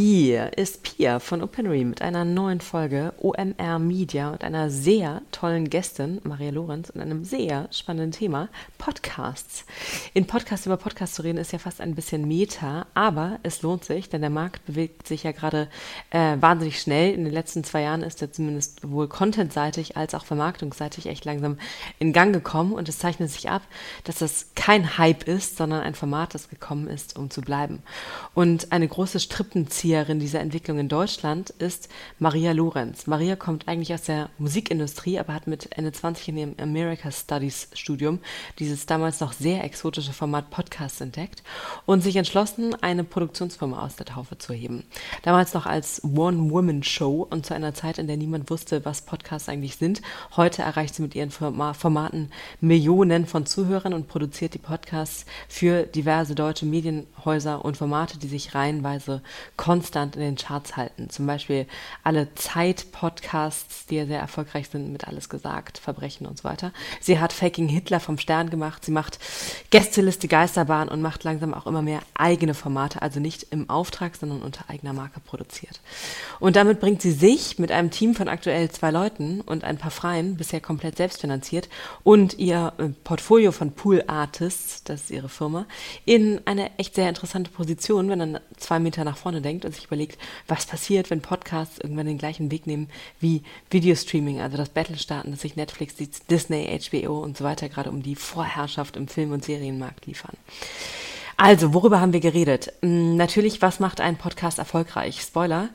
Hier ist Pia von Opinory mit einer neuen Folge OMR Media und einer sehr tollen Gästin, Maria Lorenz, und einem sehr spannenden Thema, Podcasts. In Podcasts über Podcasts zu reden ist ja fast ein bisschen Meta, aber es lohnt sich, denn der Markt bewegt sich ja gerade äh, wahnsinnig schnell. In den letzten zwei Jahren ist er zumindest wohl contentseitig als auch vermarktungsseitig echt langsam in Gang gekommen und es zeichnet sich ab, dass das kein Hype ist, sondern ein Format, das gekommen ist, um zu bleiben. Und eine große Strippenzieher Strippenzieherin dieser Entwicklung in Deutschland ist Maria Lorenz. Maria kommt eigentlich aus der Musikindustrie, aber hat mit Ende 20 in ihrem America Studies Studium dieses damals noch sehr exotische Format Podcast entdeckt und sich entschlossen, eine Produktionsfirma aus der Taufe zu heben. Damals noch als One-Woman-Show und zu einer Zeit, in der niemand wusste, was Podcasts eigentlich sind. Heute erreicht sie mit ihren Formaten Millionen von Zuhörern und produziert die Podcasts für diverse deutsche Medienhäuser und Formate, die sich reihenweise konstant in den Charts halten. Zum Beispiel alle Zeit-Podcasts, die ja sehr erfolgreich sind, mit alles gesagt, Verbrechen und so weiter. Sie hat Faking Hitler vom Stern gemacht. Sie macht Gästeliste Geisterbahn und macht langsam auch immer mehr eigene Formate, also nicht im Auftrag, sondern unter eigener Marke produziert. Und damit bringt sie sich mit einem Team von aktuell zwei Leuten und ein paar Freien, bisher komplett selbstfinanziert, und ihr äh, Portfolio von Pool Artists, das ist ihre Firma, in eine echt sehr interessante Position, wenn man zwei Meter nach vorne denkt denkt und sich überlegt, was passiert, wenn Podcasts irgendwann den gleichen Weg nehmen wie Videostreaming, also das Battle starten, dass sich Netflix, Disney, HBO und so weiter gerade um die Vorherrschaft im Film- und Serienmarkt liefern. Also, worüber haben wir geredet? Hm, natürlich, was macht einen Podcast erfolgreich? Spoiler.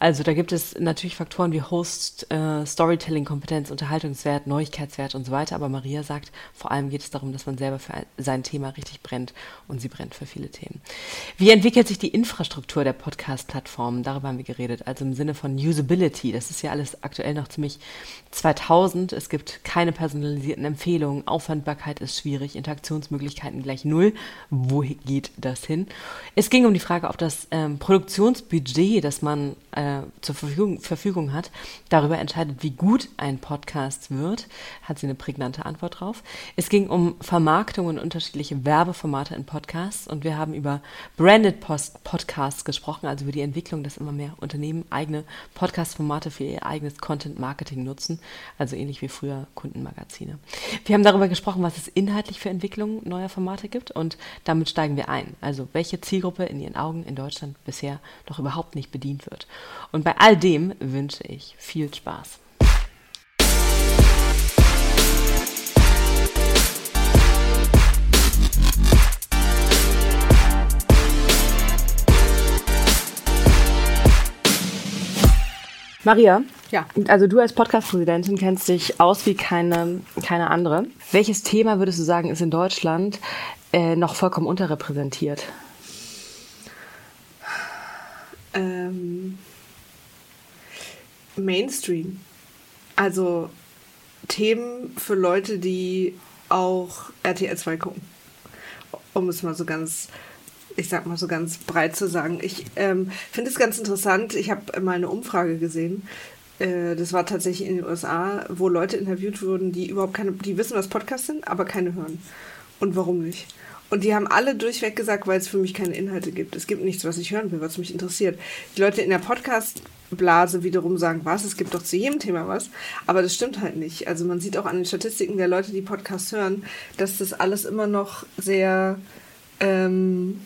Also, da gibt es natürlich Faktoren wie Host, äh, Storytelling-Kompetenz, Unterhaltungswert, Neuigkeitswert und so weiter. Aber Maria sagt, vor allem geht es darum, dass man selber für ein, sein Thema richtig brennt und sie brennt für viele Themen. Wie entwickelt sich die Infrastruktur der Podcast-Plattformen? Darüber haben wir geredet. Also im Sinne von Usability. Das ist ja alles aktuell noch ziemlich 2000. Es gibt keine personalisierten Empfehlungen. Auffandbarkeit ist schwierig. Interaktionsmöglichkeiten gleich null. Wohin geht das hin? Es ging um die Frage, ob das ähm, Produktionsbudget, das man äh, zur Verfügung, Verfügung hat, darüber entscheidet, wie gut ein Podcast wird. Hat sie eine prägnante Antwort drauf. Es ging um Vermarktung und unterschiedliche Werbeformate in Podcasts und wir haben über Branded Post Podcasts gesprochen, also über die Entwicklung, dass immer mehr Unternehmen eigene Podcast-Formate für ihr eigenes Content-Marketing nutzen, also ähnlich wie früher Kundenmagazine. Wir haben darüber gesprochen, was es inhaltlich für Entwicklungen neuer Formate gibt und damit steigen steigen wir ein. Also welche Zielgruppe in Ihren Augen in Deutschland bisher noch überhaupt nicht bedient wird. Und bei all dem wünsche ich viel Spaß. Maria, ja. Also du als Podcast-Präsidentin kennst dich aus wie keine, keine andere. Welches Thema würdest du sagen, ist in Deutschland äh, noch vollkommen unterrepräsentiert? Ähm, Mainstream. Also Themen für Leute, die auch RTL 2 gucken. Um es mal so ganz, ich sag mal so ganz breit zu sagen. Ich ähm, finde es ganz interessant. Ich habe mal eine Umfrage gesehen. Äh, das war tatsächlich in den USA, wo Leute interviewt wurden, die überhaupt keine, die wissen, was Podcasts sind, aber keine hören. Und warum nicht? Und die haben alle durchweg gesagt, weil es für mich keine Inhalte gibt. Es gibt nichts, was ich hören will, was mich interessiert. Die Leute in der Podcast-Blase wiederum sagen, was, es gibt doch zu jedem Thema was. Aber das stimmt halt nicht. Also man sieht auch an den Statistiken der Leute, die Podcasts hören, dass das alles immer noch sehr ähm,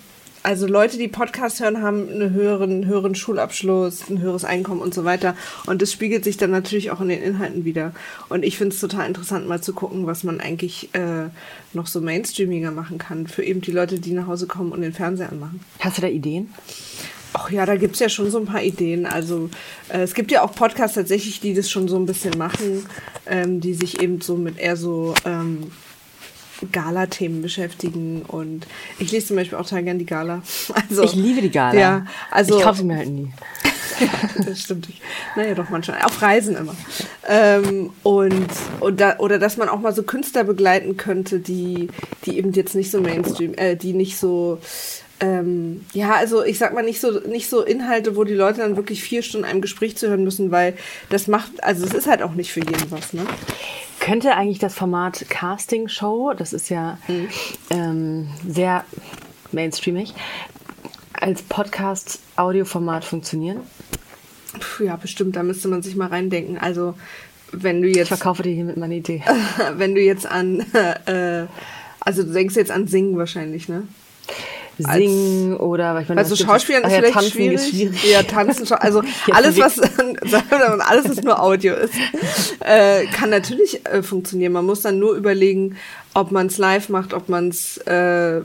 also Leute, die Podcasts hören, haben einen höheren, höheren Schulabschluss, ein höheres Einkommen und so weiter. Und das spiegelt sich dann natürlich auch in den Inhalten wieder. Und ich finde es total interessant, mal zu gucken, was man eigentlich äh, noch so mainstreamiger machen kann für eben die Leute, die nach Hause kommen und den Fernseher anmachen. Hast du da Ideen? Ach ja, da gibt es ja schon so ein paar Ideen. Also äh, es gibt ja auch Podcasts tatsächlich, die das schon so ein bisschen machen, ähm, die sich eben so mit eher so ähm, Gala-Themen beschäftigen und ich lese zum Beispiel auch total gern die Gala. Also, ich liebe die Gala. Ja, also, ich kaufe sie mir halt nie. ja, das stimmt. Naja, doch manchmal. Auf Reisen immer. Ähm, und, und da, oder dass man auch mal so Künstler begleiten könnte, die, die eben jetzt nicht so Mainstream, äh, die nicht so ähm, ja, also ich sag mal nicht so nicht so Inhalte, wo die Leute dann wirklich vier Stunden einem Gespräch zuhören müssen, weil das macht, also es ist halt auch nicht für jeden was, ne? könnte eigentlich das Format Casting Show, das ist ja mhm. ähm, sehr mainstreamig, als Podcast-Audioformat funktionieren? Puh, ja, bestimmt, da müsste man sich mal reindenken. Also, wenn du jetzt. Ich verkaufe dir hiermit meine Idee. wenn du jetzt an. Äh, also, du denkst jetzt an Singen wahrscheinlich, ne? Singen oder ich meine, also Schauspielen ist vielleicht tanzen schwierig. Ist schwierig. Ja, tanzen, also alles was alles was nur Audio ist, äh, kann natürlich äh, funktionieren. Man muss dann nur überlegen, ob man es live macht, ob man es äh,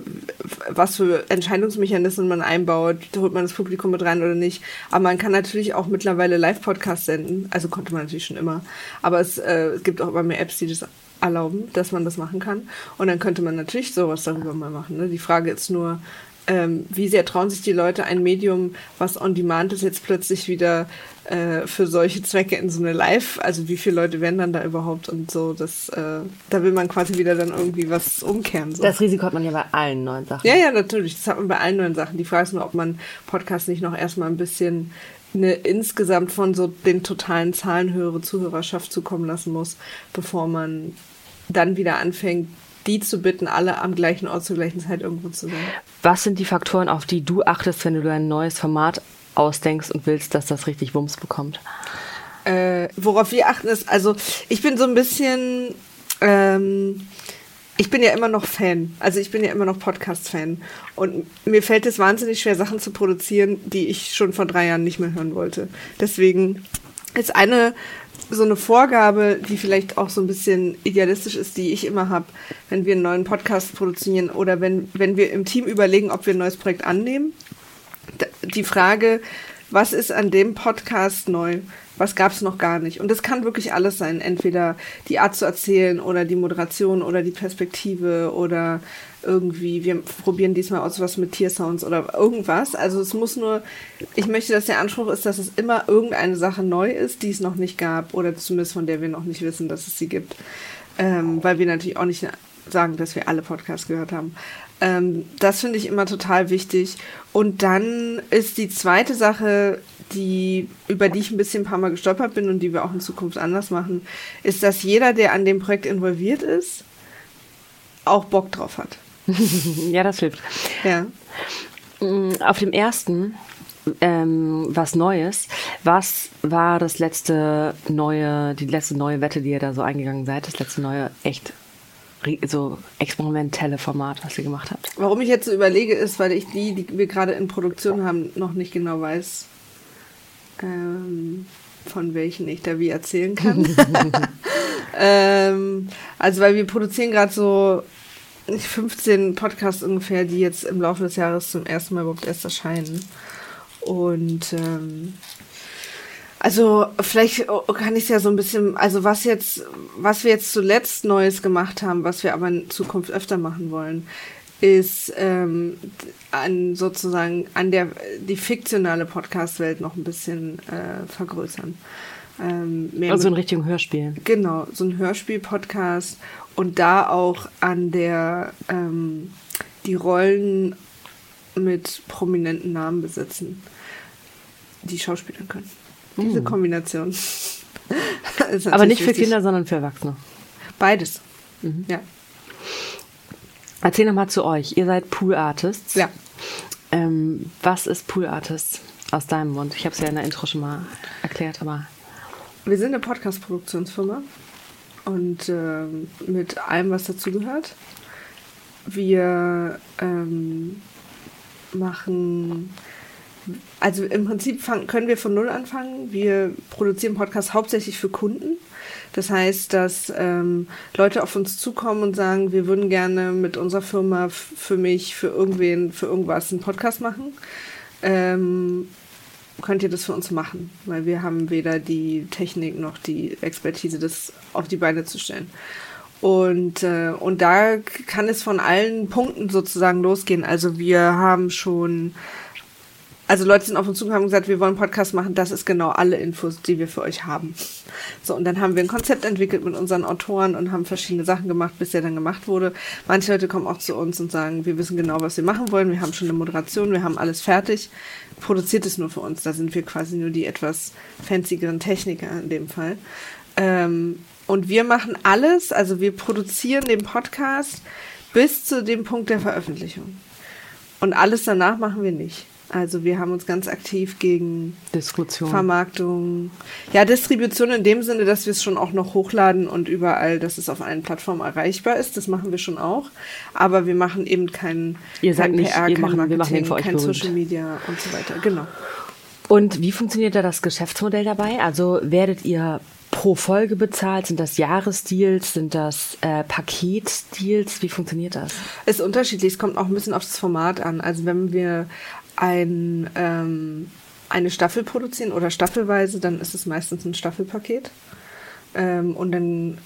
was für Entscheidungsmechanismen man einbaut, holt man das Publikum mit rein oder nicht. Aber man kann natürlich auch mittlerweile Live-Podcasts senden. Also konnte man natürlich schon immer. Aber es, äh, es gibt auch immer mehr Apps, die das erlauben, dass man das machen kann. Und dann könnte man natürlich sowas darüber mal machen. Ne? Die Frage ist nur, ähm, wie sehr trauen sich die Leute ein Medium, was on demand ist, jetzt plötzlich wieder äh, für solche Zwecke in so eine Live, also wie viele Leute werden dann da überhaupt und so, das, äh, da will man quasi wieder dann irgendwie was umkehren. So. Das Risiko hat man ja bei allen neuen Sachen. Ja, ja, natürlich, das hat man bei allen neuen Sachen. Die Frage ist nur, ob man Podcast nicht noch erstmal ein bisschen eine insgesamt von so den totalen Zahlen höhere Zuhörerschaft zukommen lassen muss, bevor man dann wieder anfängt, die zu bitten, alle am gleichen Ort zur gleichen Zeit irgendwo zu sein. Was sind die Faktoren, auf die du achtest, wenn du ein neues Format ausdenkst und willst, dass das richtig Wumms bekommt? Äh, worauf wir achten ist, also ich bin so ein bisschen, ähm, ich bin ja immer noch Fan, also ich bin ja immer noch Podcast-Fan und mir fällt es wahnsinnig schwer, Sachen zu produzieren, die ich schon vor drei Jahren nicht mehr hören wollte. Deswegen ist eine so eine Vorgabe, die vielleicht auch so ein bisschen idealistisch ist, die ich immer habe, wenn wir einen neuen Podcast produzieren oder wenn, wenn wir im Team überlegen, ob wir ein neues Projekt annehmen. Die Frage, was ist an dem Podcast neu? Was gab es noch gar nicht? Und das kann wirklich alles sein. Entweder die Art zu erzählen oder die Moderation oder die Perspektive oder irgendwie, wir probieren diesmal aus was mit Tiersounds oder irgendwas. Also es muss nur, ich möchte, dass der Anspruch ist, dass es immer irgendeine Sache neu ist, die es noch nicht gab oder zumindest von der wir noch nicht wissen, dass es sie gibt. Ähm, weil wir natürlich auch nicht sagen, dass wir alle Podcasts gehört haben. Ähm, das finde ich immer total wichtig. Und dann ist die zweite Sache, die, über die ich ein bisschen ein paar Mal gestolpert bin und die wir auch in Zukunft anders machen, ist, dass jeder, der an dem Projekt involviert ist, auch Bock drauf hat. ja, das hilft. Ja. Mm, auf dem ersten, ähm, was Neues. Was war das letzte neue, die letzte neue Wette, die ihr da so eingegangen seid? Das letzte neue, echt so experimentelle Format, was ihr gemacht habt? Warum ich jetzt so überlege, ist, weil ich die, die wir gerade in Produktion haben, noch nicht genau weiß, ähm, von welchen ich da wie erzählen kann. ähm, also, weil wir produzieren gerade so 15 Podcasts ungefähr, die jetzt im Laufe des Jahres zum ersten Mal überhaupt erst erscheinen. Und ähm, also vielleicht kann ich es ja so ein bisschen, also was jetzt, was wir jetzt zuletzt Neues gemacht haben, was wir aber in Zukunft öfter machen wollen, ist ähm, an sozusagen an der die fiktionale Podcast-Welt noch ein bisschen äh, vergrößern. Ähm, also in Richtung Hörspiel. Genau, so ein Hörspiel-Podcast und da auch an der ähm, die Rollen mit prominenten Namen besetzen, die Schauspielern können. Diese hm. Kombination. Aber nicht für wichtig. Kinder, sondern für Erwachsene. Beides. Mhm. Ja. Erzähl nochmal zu euch. Ihr seid Pool Artists. Ja. Ähm, was ist Pool Artists aus deinem Mund? Ich habe es ja in der Intro schon mal erklärt, aber. Wir sind eine Podcast-Produktionsfirma und äh, mit allem, was dazugehört. Wir ähm, machen, also im Prinzip fang, können wir von Null anfangen. Wir produzieren Podcasts hauptsächlich für Kunden. Das heißt, dass ähm, Leute auf uns zukommen und sagen, wir würden gerne mit unserer Firma für mich, für irgendwen, für irgendwas einen Podcast machen. Ähm, könnt ihr das für uns machen, weil wir haben weder die Technik noch die Expertise, das auf die Beine zu stellen. Und, äh, und da kann es von allen Punkten sozusagen losgehen. Also wir haben schon also Leute sind auf uns zugekommen und gesagt, wir wollen Podcast machen, das ist genau alle Infos, die wir für euch haben. So, und dann haben wir ein Konzept entwickelt mit unseren Autoren und haben verschiedene Sachen gemacht, bis der dann gemacht wurde. Manche Leute kommen auch zu uns und sagen, wir wissen genau, was wir machen wollen, wir haben schon eine Moderation, wir haben alles fertig, produziert es nur für uns. Da sind wir quasi nur die etwas fanzigeren Techniker in dem Fall. Ähm, und wir machen alles, also wir produzieren den Podcast bis zu dem Punkt der Veröffentlichung. Und alles danach machen wir nicht. Also wir haben uns ganz aktiv gegen Distribution. Vermarktung, ja Distribution in dem Sinne, dass wir es schon auch noch hochladen und überall, dass es auf allen Plattformen erreichbar ist. Das machen wir schon auch, aber wir machen eben kein, Ihr kein nicht, PR, kein machen- Marketing, kein. Social Media und so weiter. Genau. Und wie funktioniert da das Geschäftsmodell dabei? Also werdet ihr pro Folge bezahlt? Sind das Jahresdeals? Sind das äh, Paketdeals? Wie funktioniert das? Ist unterschiedlich. Es kommt auch ein bisschen auf das Format an. Also wenn wir ein, ähm, eine Staffel produzieren oder staffelweise, dann ist es meistens ein Staffelpaket. Ähm, und dann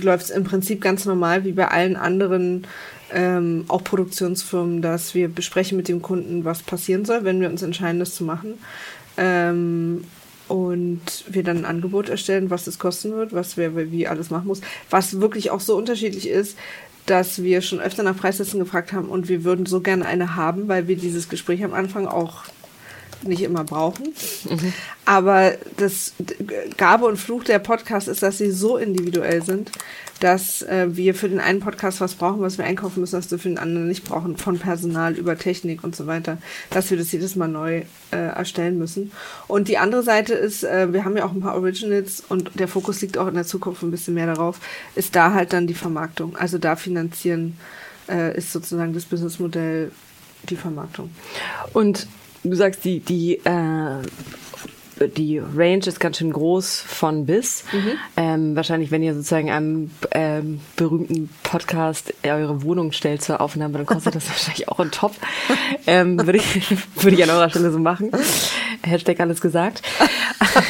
läuft es im Prinzip ganz normal wie bei allen anderen ähm, auch Produktionsfirmen, dass wir besprechen mit dem Kunden, was passieren soll, wenn wir uns entscheiden, das zu machen. Ähm, und wir dann ein Angebot erstellen, was es kosten wird, was wer wie alles machen muss. Was wirklich auch so unterschiedlich ist, dass wir schon öfter nach Preislisten gefragt haben und wir würden so gerne eine haben, weil wir dieses Gespräch am Anfang auch nicht immer brauchen. Aber das Gabe und Fluch der Podcast ist, dass sie so individuell sind, dass äh, wir für den einen Podcast was brauchen, was wir einkaufen müssen, was wir für den anderen nicht brauchen, von Personal über Technik und so weiter, dass wir das jedes Mal neu äh, erstellen müssen. Und die andere Seite ist, äh, wir haben ja auch ein paar Originals und der Fokus liegt auch in der Zukunft ein bisschen mehr darauf, ist da halt dann die Vermarktung. Also da finanzieren äh, ist sozusagen das Businessmodell die Vermarktung. Und du sagst, die, die, äh, die Range ist ganz schön groß von bis. Ähm, wahrscheinlich, wenn ihr sozusagen einem ähm, berühmten Podcast eure Wohnung stellt zur Aufnahme, dann kostet das wahrscheinlich auch ein Top. Ähm, würde ich, würde ich an eurer Stelle so machen. Hashtag alles gesagt.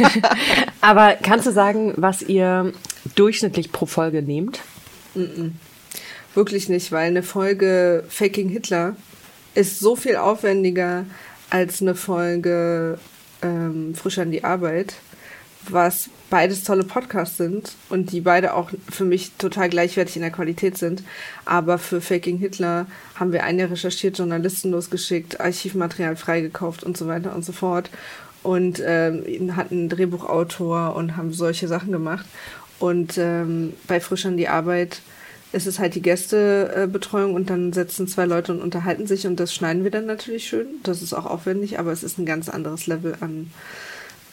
Aber kannst du sagen, was ihr durchschnittlich pro Folge nehmt? Wirklich nicht, weil eine Folge Faking Hitler ist so viel aufwendiger als eine Folge ähm, Frisch an die Arbeit, was beides tolle Podcasts sind und die beide auch für mich total gleichwertig in der Qualität sind. Aber für Faking Hitler haben wir ein Jahr recherchiert, Journalisten losgeschickt, Archivmaterial freigekauft und so weiter und so fort. Und ähm, hatten einen Drehbuchautor und haben solche Sachen gemacht. Und ähm, bei Frisch an die Arbeit ist es halt die Gästebetreuung und dann setzen zwei Leute und unterhalten sich und das schneiden wir dann natürlich schön. Das ist auch aufwendig, aber es ist ein ganz anderes Level an,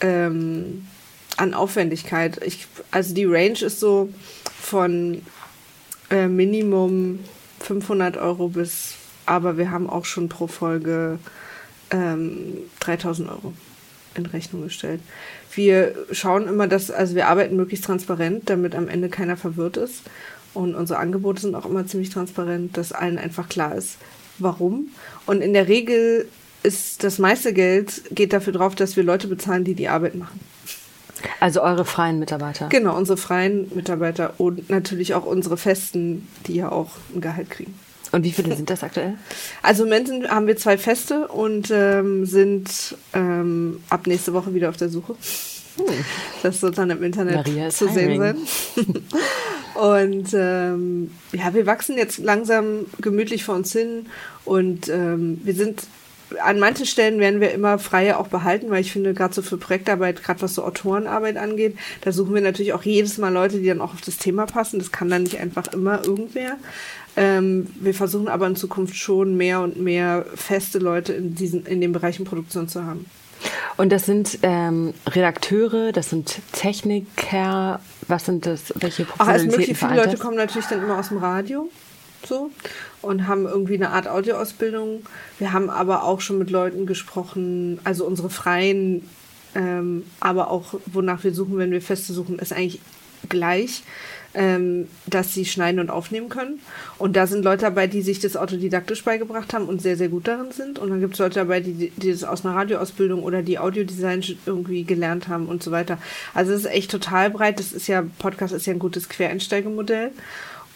ähm, an Aufwendigkeit. Ich, also die Range ist so von äh, Minimum 500 Euro bis, aber wir haben auch schon pro Folge ähm, 3000 Euro in Rechnung gestellt. Wir schauen immer, dass, also wir arbeiten möglichst transparent, damit am Ende keiner verwirrt ist. Und unsere Angebote sind auch immer ziemlich transparent, dass allen einfach klar ist, warum. Und in der Regel ist das meiste Geld geht dafür drauf, dass wir Leute bezahlen, die die Arbeit machen. Also eure freien Mitarbeiter. Genau, unsere freien Mitarbeiter und natürlich auch unsere Festen, die ja auch ein Gehalt kriegen. Und wie viele sind das aktuell? Also im Moment haben wir zwei Feste und ähm, sind ähm, ab nächste Woche wieder auf der Suche. Das wird dann im Internet zu sehen sein. und ähm, ja, wir wachsen jetzt langsam gemütlich vor uns hin und ähm, wir sind an manchen Stellen werden wir immer freie auch behalten, weil ich finde, gerade so für Projektarbeit, gerade was so Autorenarbeit angeht, da suchen wir natürlich auch jedes Mal Leute, die dann auch auf das Thema passen. Das kann dann nicht einfach immer irgendwer. Ähm, wir versuchen aber in Zukunft schon mehr und mehr feste Leute in diesen, in den Bereichen Produktion zu haben. Und das sind ähm, Redakteure, das sind Techniker, was sind das, welche Ach, alles Professionalitäten mögliche. Viele Leute kommen natürlich dann immer aus dem Radio so und haben irgendwie eine Art Audioausbildung. Wir haben aber auch schon mit Leuten gesprochen, also unsere freien, ähm, aber auch wonach wir suchen, wenn wir Feste suchen, ist eigentlich gleich, ähm, dass sie schneiden und aufnehmen können. Und da sind Leute dabei, die sich das autodidaktisch beigebracht haben und sehr, sehr gut darin sind. Und dann gibt es Leute dabei, die, die das aus einer Radioausbildung oder die Audiodesign irgendwie gelernt haben und so weiter. Also es ist echt total breit. Das ist ja, Podcast ist ja ein gutes Quereinsteigemodell.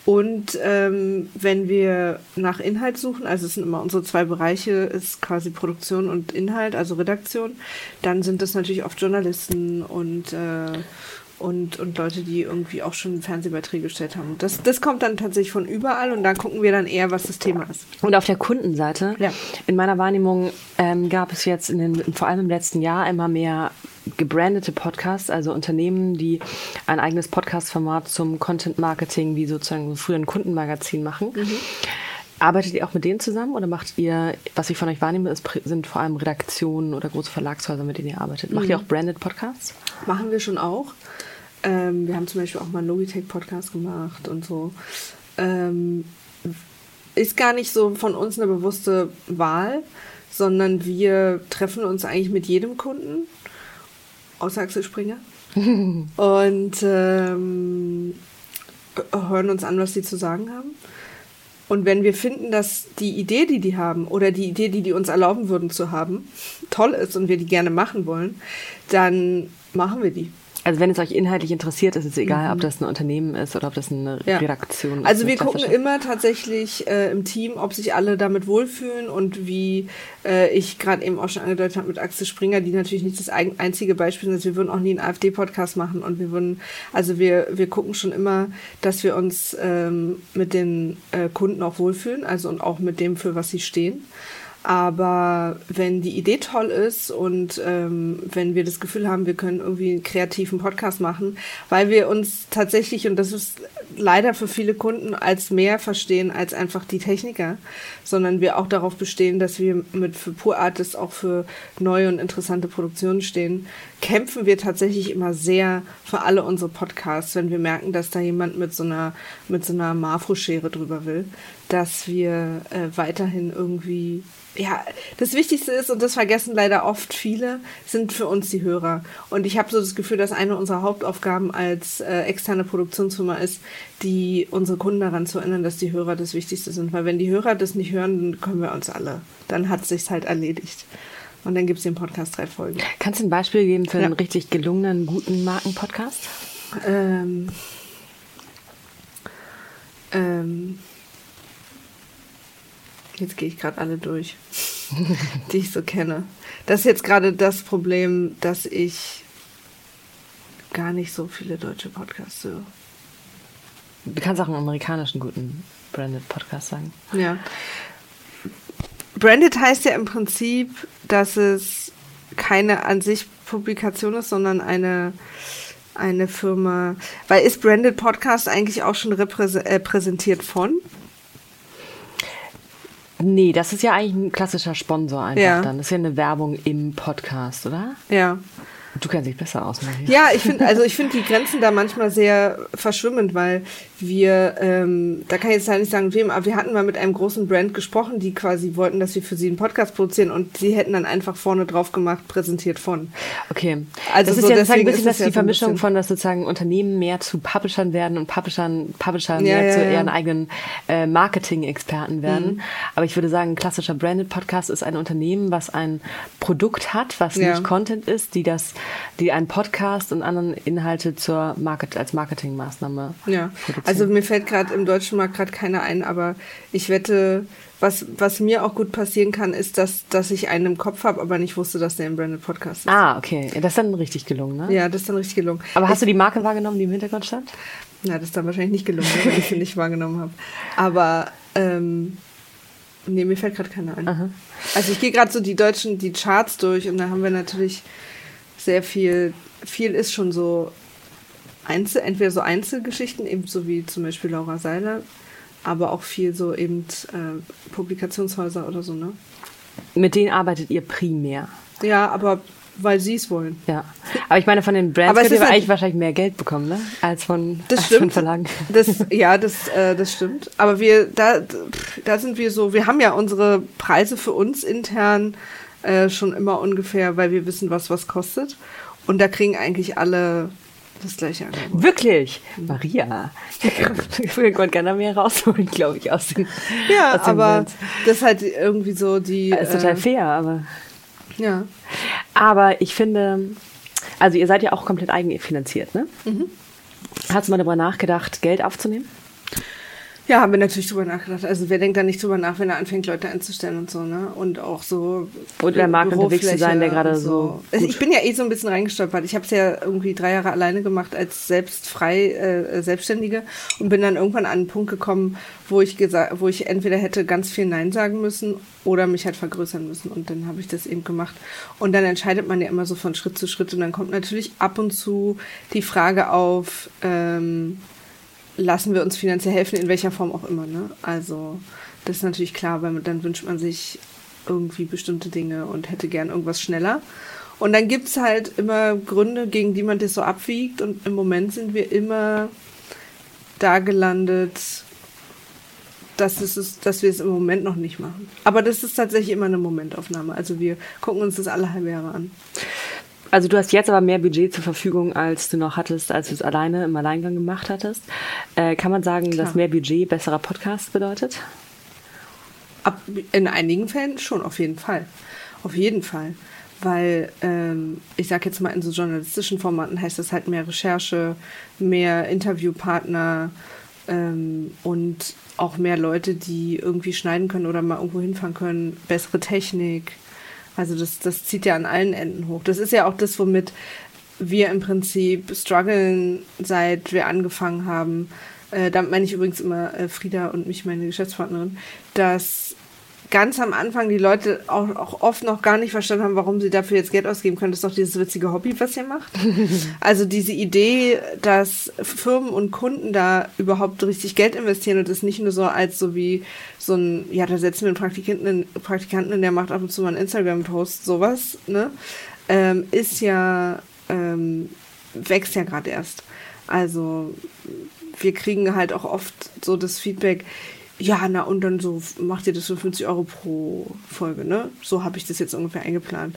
Und ähm, wenn wir nach Inhalt suchen, also es sind immer unsere zwei Bereiche, ist quasi Produktion und Inhalt, also Redaktion, dann sind das natürlich oft Journalisten und äh, und, und Leute, die irgendwie auch schon Fernsehbeiträge gestellt haben. Das, das kommt dann tatsächlich von überall und da gucken wir dann eher, was das Thema ist. Und auf der Kundenseite, Ja. in meiner Wahrnehmung ähm, gab es jetzt in den, vor allem im letzten Jahr immer mehr gebrandete Podcasts, also Unternehmen, die ein eigenes Podcast-Format zum Content-Marketing, wie sozusagen früher ein Kundenmagazin machen. Arbeitet ihr auch mit denen zusammen oder macht ihr, was ich von euch wahrnehme, ist, sind vor allem Redaktionen oder große Verlagshäuser, mit denen ihr arbeitet? Macht ihr auch Branded Podcasts? Machen wir schon auch. Ähm, wir haben zum Beispiel auch mal einen Logitech-Podcast gemacht und so. Ähm, ist gar nicht so von uns eine bewusste Wahl, sondern wir treffen uns eigentlich mit jedem Kunden, außer Axel Springer. und ähm, hören uns an, was sie zu sagen haben. Und wenn wir finden, dass die Idee, die die haben, oder die Idee, die die uns erlauben würden zu haben, toll ist und wir die gerne machen wollen, dann machen wir die. Also wenn es euch inhaltlich interessiert, ist es egal, mhm. ob das ein Unternehmen ist oder ob das eine ja. Redaktion ist. Also wir gucken immer tatsächlich äh, im Team, ob sich alle damit wohlfühlen und wie äh, ich gerade eben auch schon angedeutet habe mit Axel Springer, die natürlich nicht das einzige Beispiel sind. Wir würden auch nie einen AfD-Podcast machen und wir würden, also wir, wir gucken schon immer, dass wir uns ähm, mit den äh, Kunden auch wohlfühlen, also und auch mit dem, für was sie stehen. Aber wenn die Idee toll ist und ähm, wenn wir das Gefühl haben, wir können irgendwie einen kreativen Podcast machen, weil wir uns tatsächlich, und das ist leider für viele Kunden, als mehr verstehen als einfach die Techniker, sondern wir auch darauf bestehen, dass wir mit für Pure Artists auch für neue und interessante Produktionen stehen, kämpfen wir tatsächlich immer sehr für alle unsere Podcasts, wenn wir merken, dass da jemand mit so einer, mit so einer Marfo-Schere drüber will, dass wir äh, weiterhin irgendwie ja, das Wichtigste ist, und das vergessen leider oft viele, sind für uns die Hörer. Und ich habe so das Gefühl, dass eine unserer Hauptaufgaben als äh, externe Produktionsfirma ist, die unsere Kunden daran zu erinnern, dass die Hörer das Wichtigste sind. Weil wenn die Hörer das nicht hören, dann können wir uns alle. Dann hat es sich halt erledigt. Und dann gibt es den Podcast drei Folgen. Kannst du ein Beispiel geben für ja. einen richtig gelungenen, guten Markenpodcast? Ähm, ähm, Jetzt gehe ich gerade alle durch, die ich so kenne. Das ist jetzt gerade das Problem, dass ich gar nicht so viele deutsche Podcasts höre. Du kannst auch einen amerikanischen guten Branded Podcast sagen. Ja. Branded heißt ja im Prinzip, dass es keine an sich Publikation ist, sondern eine, eine Firma. Weil ist Branded Podcast eigentlich auch schon repräsentiert äh, von? Nee, das ist ja eigentlich ein klassischer Sponsor einfach ja. dann. Das ist ja eine Werbung im Podcast, oder? Ja. Du kennst dich besser aus, Marie. Ja, ich finde, also ich finde die Grenzen da manchmal sehr verschwimmend, weil wir, ähm, da kann ich jetzt halt nicht sagen, wem, aber wir hatten mal mit einem großen Brand gesprochen, die quasi wollten, dass wir für sie einen Podcast produzieren und sie hätten dann einfach vorne drauf gemacht, präsentiert von. Okay. Also das ist so, ja sozusagen ein bisschen das die Vermischung bisschen. von, dass sozusagen Unternehmen mehr zu Publishern werden und Publishern, Publishern ja, mehr ja, zu ja. ihren eigenen äh, Marketing-Experten werden. Mhm. Aber ich würde sagen, ein klassischer Branded Podcast ist ein Unternehmen, was ein Produkt hat, was nicht Content ist, die das die einen Podcast und anderen Inhalte zur Market, als Marketingmaßnahme ja. produzieren. Also mir fällt gerade im deutschen Markt gerade keiner ein, aber ich wette, was, was mir auch gut passieren kann, ist, dass, dass ich einen im Kopf habe, aber nicht wusste, dass der ein Branded Podcast ist. Ah, okay. Das ist dann richtig gelungen, ne? Ja, das ist dann richtig gelungen. Aber hast ich, du die Marke wahrgenommen, die im Hintergrund stand? Na, das ist dann wahrscheinlich nicht gelungen, weil ich sie nicht wahrgenommen habe. Aber ähm, nee, mir fällt gerade keiner ein. Aha. Also ich gehe gerade so die deutschen, die Charts durch und da haben wir natürlich sehr viel, viel ist schon so Einzel, entweder so Einzelgeschichten, eben so wie zum Beispiel Laura Seiler, aber auch viel so eben äh, Publikationshäuser oder so, ne? Mit denen arbeitet ihr primär. Ja, aber weil sie es wollen. Ja. Aber ich meine, von den Brands könnt ihr halt, eigentlich wahrscheinlich mehr Geld bekommen, ne? Als von, das als stimmt. von Verlagen. Das, ja, das, äh, das stimmt. Aber wir, da, da sind wir so, wir haben ja unsere Preise für uns intern äh, schon immer ungefähr, weil wir wissen, was was kostet. Und da kriegen eigentlich alle das gleiche Angebot. Wirklich? Maria. Ich würde gerne mehr rausholen, glaube ich, aus den Ja, aus den aber Bands. das ist halt irgendwie so die. Das ist total äh, fair, aber. Ja. Aber ich finde, also ihr seid ja auch komplett eigenfinanziert, ne? Mhm. Hast du mal darüber nachgedacht, Geld aufzunehmen? Ja, haben wir natürlich drüber nachgedacht. Also wer denkt da nicht drüber nach, wenn er anfängt, Leute einzustellen und so, ne? Und auch so. Und der Markt unterwegs zu sein, der gerade so. so also ich bin ja eh so ein bisschen reingestolpert. Ich habe es ja irgendwie drei Jahre alleine gemacht als selbst frei äh, Selbstständige und bin dann irgendwann an einen Punkt gekommen, wo ich gesagt, wo ich entweder hätte ganz viel Nein sagen müssen oder mich halt vergrößern müssen. Und dann habe ich das eben gemacht. Und dann entscheidet man ja immer so von Schritt zu Schritt und dann kommt natürlich ab und zu die Frage auf, ähm, lassen wir uns finanziell helfen, in welcher Form auch immer. Ne? Also Das ist natürlich klar, weil dann wünscht man sich irgendwie bestimmte Dinge und hätte gern irgendwas schneller. Und dann gibt es halt immer Gründe, gegen die man das so abwiegt. Und im Moment sind wir immer da gelandet, dass, es dass wir es im Moment noch nicht machen. Aber das ist tatsächlich immer eine Momentaufnahme. Also wir gucken uns das alle halbe Jahre an. Also du hast jetzt aber mehr Budget zur Verfügung, als du noch hattest, als du es alleine im Alleingang gemacht hattest. Äh, kann man sagen, Klar. dass mehr Budget besserer Podcast bedeutet? Ab, in einigen Fällen schon, auf jeden Fall. Auf jeden Fall. Weil ähm, ich sage jetzt mal, in so journalistischen Formaten heißt das halt mehr Recherche, mehr Interviewpartner ähm, und auch mehr Leute, die irgendwie schneiden können oder mal irgendwo hinfahren können, bessere Technik. Also das, das zieht ja an allen Enden hoch. Das ist ja auch das, womit wir im Prinzip strugglen, seit wir angefangen haben. Äh, damit meine ich übrigens immer äh, Frieda und mich, meine Geschäftspartnerin, dass ganz am Anfang die Leute auch, auch, oft noch gar nicht verstanden haben, warum sie dafür jetzt Geld ausgeben können. Das ist doch dieses witzige Hobby, was ihr macht. also diese Idee, dass Firmen und Kunden da überhaupt richtig Geld investieren und das nicht nur so als so wie so ein, ja, da setzen wir einen Praktikanten, einen Praktikanten in, der macht ab und zu mal einen Instagram-Post, sowas, ne? Ähm, ist ja, ähm, wächst ja gerade erst. Also wir kriegen halt auch oft so das Feedback, ja, na und dann so macht ihr das für 50 Euro pro Folge, ne? So habe ich das jetzt ungefähr eingeplant.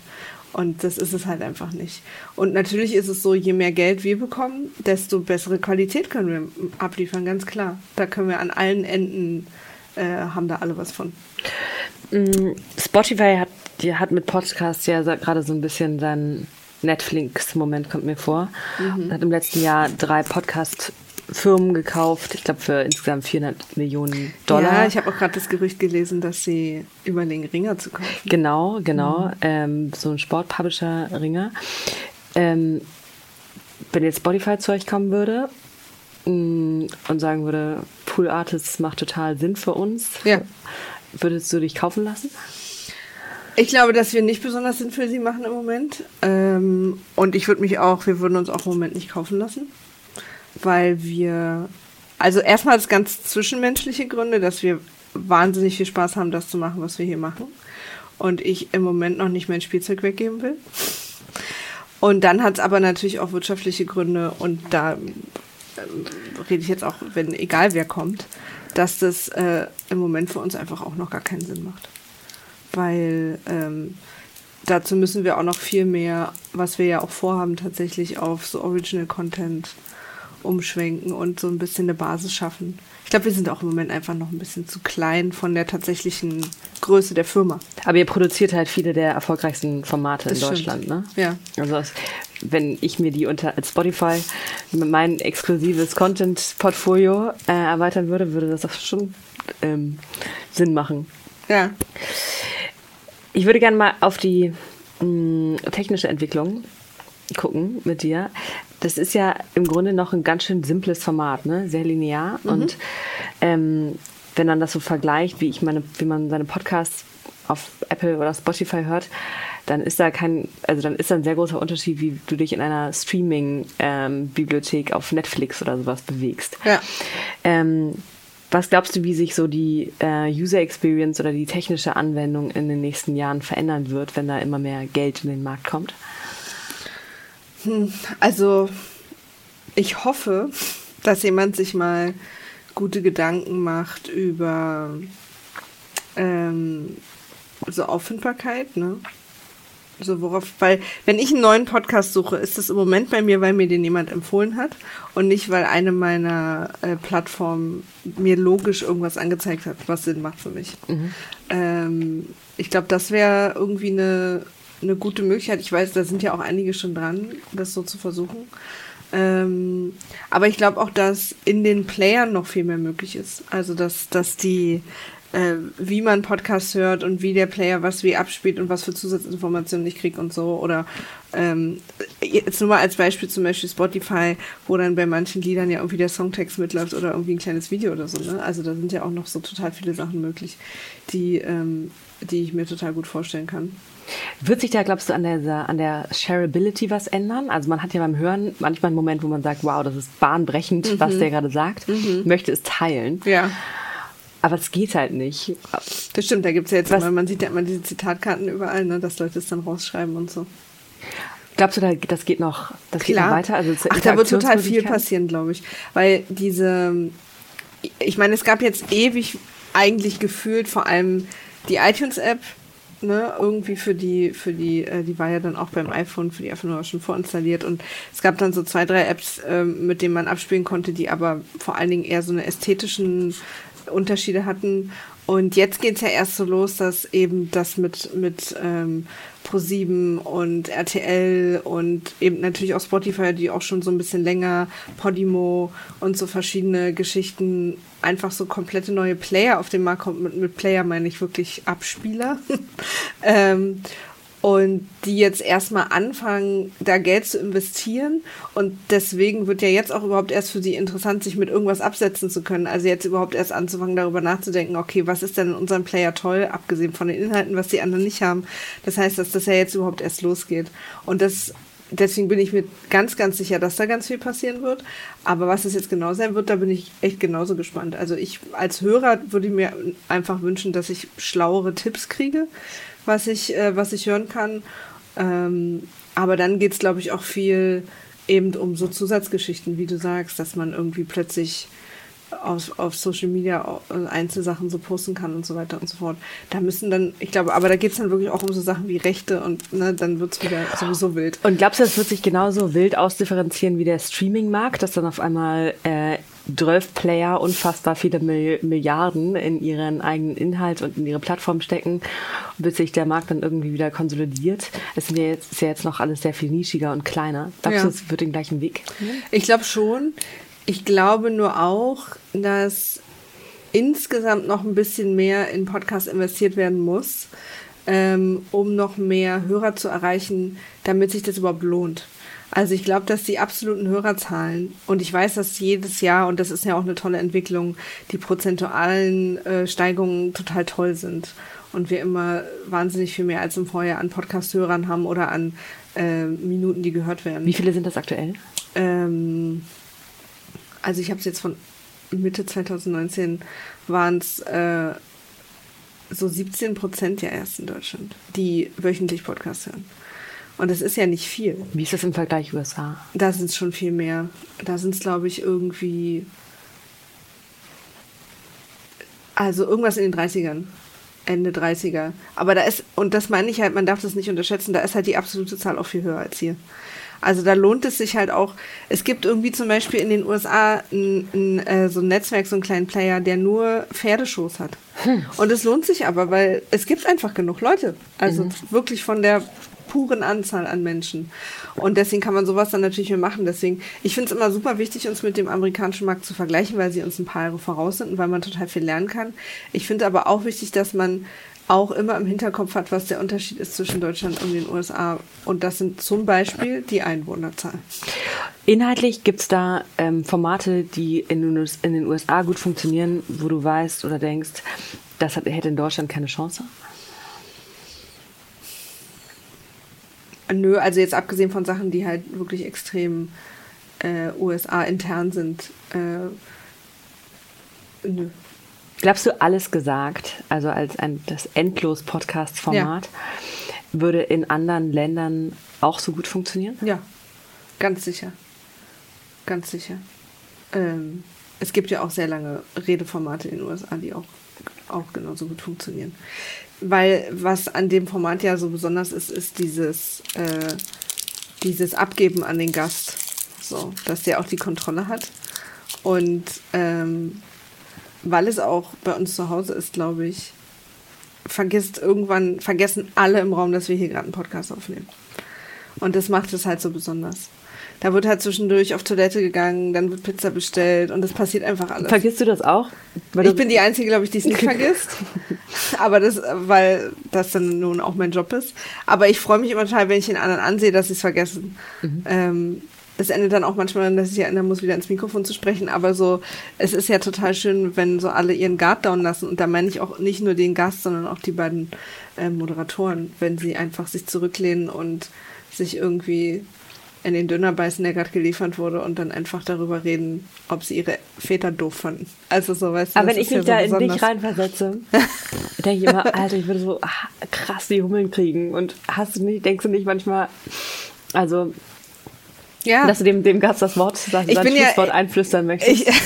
Und das ist es halt einfach nicht. Und natürlich ist es so, je mehr Geld wir bekommen, desto bessere Qualität können wir abliefern, ganz klar. Da können wir an allen Enden, äh, haben da alle was von. Mm, Spotify hat, die hat mit Podcasts ja gerade so ein bisschen seinen Netflix-Moment, kommt mir vor. Mhm. Hat im letzten Jahr drei Podcast- Firmen gekauft, ich glaube für insgesamt 400 Millionen Dollar. Ja, ich habe auch gerade das Gerücht gelesen, dass sie überlegen, Ringer zu kaufen. Genau, genau, mhm. ähm, so ein Sportpublisher-Ringer. Ähm, wenn jetzt Spotify zu euch kommen würde mh, mm, und sagen würde, Pool Artists macht total Sinn für uns, ja. würdest du dich kaufen lassen? Ich glaube, dass wir nicht besonders Sinn für sie machen im Moment. Ähm, und ich würde mich auch, wir würden uns auch im Moment nicht kaufen lassen weil wir, also erstmal das ganz zwischenmenschliche Gründe, dass wir wahnsinnig viel Spaß haben, das zu machen, was wir hier machen. Und ich im Moment noch nicht mein Spielzeug weggeben will. Und dann hat es aber natürlich auch wirtschaftliche Gründe und da äh, rede ich jetzt auch, wenn egal wer kommt, dass das äh, im Moment für uns einfach auch noch gar keinen Sinn macht. Weil ähm, dazu müssen wir auch noch viel mehr, was wir ja auch vorhaben, tatsächlich auf so Original Content umschwenken und so ein bisschen eine Basis schaffen. Ich glaube, wir sind auch im Moment einfach noch ein bisschen zu klein von der tatsächlichen Größe der Firma. Aber ihr produziert halt viele der erfolgreichsten Formate das in Deutschland, stimmt. ne? Ja. Also wenn ich mir die unter Spotify mein exklusives Content-Portfolio äh, erweitern würde, würde das auch schon ähm, Sinn machen. Ja. Ich würde gerne mal auf die mh, mm, technische Entwicklung gucken mit dir das ist ja im Grunde noch ein ganz schön simples Format, ne? Sehr linear. Mhm. Und ähm, wenn man das so vergleicht, wie ich meine, wie man seine Podcasts auf Apple oder Spotify hört, dann ist da kein, also dann ist da ein sehr großer Unterschied, wie du dich in einer Streaming-Bibliothek ähm, auf Netflix oder sowas bewegst. Ja. Ähm, was glaubst du, wie sich so die äh, User Experience oder die technische Anwendung in den nächsten Jahren verändern wird, wenn da immer mehr Geld in den Markt kommt? Hm, also ich hoffe, dass jemand sich mal gute Gedanken macht über ähm, so Auffindbarkeit, ne? So worauf, weil wenn ich einen neuen Podcast suche, ist das im Moment bei mir, weil mir den jemand empfohlen hat und nicht, weil eine meiner äh, Plattformen mir logisch irgendwas angezeigt hat, was Sinn macht für mich. Mhm. Ähm, ich glaube, das wäre irgendwie eine eine gute Möglichkeit. Ich weiß, da sind ja auch einige schon dran, das so zu versuchen. Ähm, aber ich glaube auch, dass in den Playern noch viel mehr möglich ist. Also, dass, dass die, äh, wie man Podcasts hört und wie der Player was wie abspielt und was für Zusatzinformationen ich kriege und so. Oder ähm, jetzt nur mal als Beispiel zum Beispiel Spotify, wo dann bei manchen Liedern ja irgendwie der Songtext mitläuft oder irgendwie ein kleines Video oder so. Ne? Also da sind ja auch noch so total viele Sachen möglich, die, ähm, die ich mir total gut vorstellen kann. Wird sich da, glaubst du, an der, an der Shareability was ändern? Also man hat ja beim Hören manchmal einen Moment, wo man sagt, wow, das ist bahnbrechend, mhm. was der gerade sagt, mhm. möchte es teilen. Ja. Aber es geht halt nicht. Das stimmt, da gibt es ja jetzt immer, man sieht ja immer diese Zitatkarten überall, ne, dass Leute es dann rausschreiben und so. Glaubst du, das geht noch, das geht noch weiter? Also Ach, da wird total viel passieren, glaube ich. Weil diese, ich meine, es gab jetzt ewig eigentlich gefühlt vor allem die iTunes-App, ne, irgendwie für die, für die, äh, die war ja dann auch beim iPhone, für die iPhone schon vorinstalliert und es gab dann so zwei, drei Apps, äh, mit denen man abspielen konnte, die aber vor allen Dingen eher so eine ästhetischen Unterschiede hatten. Und jetzt geht es ja erst so los, dass eben das mit, mit ähm, Pro7 und RTL und eben natürlich auch Spotify, die auch schon so ein bisschen länger, Podimo und so verschiedene Geschichten einfach so komplette neue Player auf den Markt kommt. Mit, mit Player meine ich wirklich Abspieler. ähm, und die jetzt erstmal anfangen, da Geld zu investieren. Und deswegen wird ja jetzt auch überhaupt erst für sie interessant, sich mit irgendwas absetzen zu können. Also jetzt überhaupt erst anzufangen, darüber nachzudenken, okay, was ist denn in unserem Player toll, abgesehen von den Inhalten, was die anderen nicht haben. Das heißt, dass das ja jetzt überhaupt erst losgeht. Und das deswegen bin ich mir ganz, ganz sicher, dass da ganz viel passieren wird. Aber was es jetzt genau sein wird, da bin ich echt genauso gespannt. Also ich als Hörer würde mir einfach wünschen, dass ich schlauere Tipps kriege was ich, äh, was ich hören kann. Ähm, aber dann geht es, glaube ich, auch viel eben um so Zusatzgeschichten, wie du sagst, dass man irgendwie plötzlich auf, auf Social Media äh, Einzelsachen so posten kann und so weiter und so fort. Da müssen dann, ich glaube, aber da geht es dann wirklich auch um so Sachen wie Rechte und ne, dann wird es wieder sowieso wild. Und glaubst du, das wird sich genauso wild ausdifferenzieren wie der Streaming-Markt, dass dann auf einmal äh, 12 Player unfassbar viele Milliarden in ihren eigenen Inhalt und in ihre Plattform stecken, bis sich der Markt dann irgendwie wieder konsolidiert. Es ist ja jetzt, ist ja jetzt noch alles sehr viel nischiger und kleiner. Glaubst ja. du, es wird den gleichen Weg? Ich glaube schon. Ich glaube nur auch, dass insgesamt noch ein bisschen mehr in Podcasts investiert werden muss, ähm, um noch mehr Hörer zu erreichen, damit sich das überhaupt lohnt. Also ich glaube, dass die absoluten Hörerzahlen, und ich weiß, dass jedes Jahr, und das ist ja auch eine tolle Entwicklung, die prozentualen äh, Steigungen total toll sind. Und wir immer wahnsinnig viel mehr als im Vorjahr an Podcast-Hörern haben oder an äh, Minuten, die gehört werden. Wie viele sind das aktuell? Ähm, also ich habe es jetzt von Mitte 2019 waren es äh, so 17 Prozent ja erst in Deutschland, die wöchentlich Podcast hören. Und das ist ja nicht viel. Wie ist das im Vergleich USA? Da sind es schon viel mehr. Da sind es, glaube ich, irgendwie. Also irgendwas in den 30ern. Ende 30er. Aber da ist, und das meine ich halt, man darf das nicht unterschätzen, da ist halt die absolute Zahl auch viel höher als hier. Also da lohnt es sich halt auch. Es gibt irgendwie zum Beispiel in den USA ein, ein, äh, so ein Netzwerk, so einen kleinen Player, der nur Pferdeshows hat. Hm. Und es lohnt sich aber, weil es gibt einfach genug Leute. Also mhm. wirklich von der puren Anzahl an Menschen. Und deswegen kann man sowas dann natürlich mehr machen. Deswegen, ich finde es immer super wichtig, uns mit dem amerikanischen Markt zu vergleichen, weil sie uns ein paar Jahre voraus sind und weil man total viel lernen kann. Ich finde aber auch wichtig, dass man auch immer im Hinterkopf hat, was der Unterschied ist zwischen Deutschland und den USA. Und das sind zum Beispiel die Einwohnerzahl. Inhaltlich gibt es da ähm, Formate, die in, in, den USA gut funktionieren, wo du weißt oder denkst, das hat, hätte in Deutschland keine Chance? Nö, also jetzt abgesehen von Sachen, die halt wirklich extrem äh, USA intern sind. Äh, nö. Glaubst du, alles gesagt, also als ein, das Endlos-Podcast-Format, ja. würde in anderen Ländern auch so gut funktionieren? Ja, ganz sicher. Ganz sicher. Ähm, es gibt ja auch sehr lange Redeformate in den USA, die auch, auch genauso gut funktionieren weil was an dem Format ja so besonders ist, ist dieses, äh, dieses Abgeben an den Gast. So, dass der auch die Kontrolle hat. Und ähm, weil es auch bei uns zu Hause ist, glaube ich, vergisst irgendwann, vergessen alle im Raum, dass wir hier gerade einen Podcast aufnehmen. Und das macht es halt so besonders. Da wird halt zwischendurch auf Toilette gegangen, dann wird Pizza bestellt und das passiert einfach alles. Vergisst du das auch? Weil ich bin die Einzige, glaube ich, die es nicht vergisst. Aber das, weil das dann nun auch mein Job ist. Aber ich freue mich immer total, wenn ich den anderen ansehe, dass sie es vergessen. Mhm. Ähm, das endet dann auch manchmal, dass ich erinnern muss, wieder ins Mikrofon zu sprechen. Aber so, es ist ja total schön, wenn so alle ihren Guard down lassen. Und da meine ich auch nicht nur den Gast, sondern auch die beiden äh, Moderatoren, wenn sie einfach sich zurücklehnen und sich irgendwie in den Döner beißen, der gerade geliefert wurde und dann einfach darüber reden, ob sie ihre Väter doof fanden. Also so, weißt du, Aber wenn ich mich da so in dich reinversetze, denke ich immer, Alter, ich würde so ach, krass die Hummeln kriegen. Und hast du nicht, denkst du nicht manchmal, also ja. Dass du dem, dem Gast das Wort, das ich bin Schlusswort ja, einflüstern möchtest.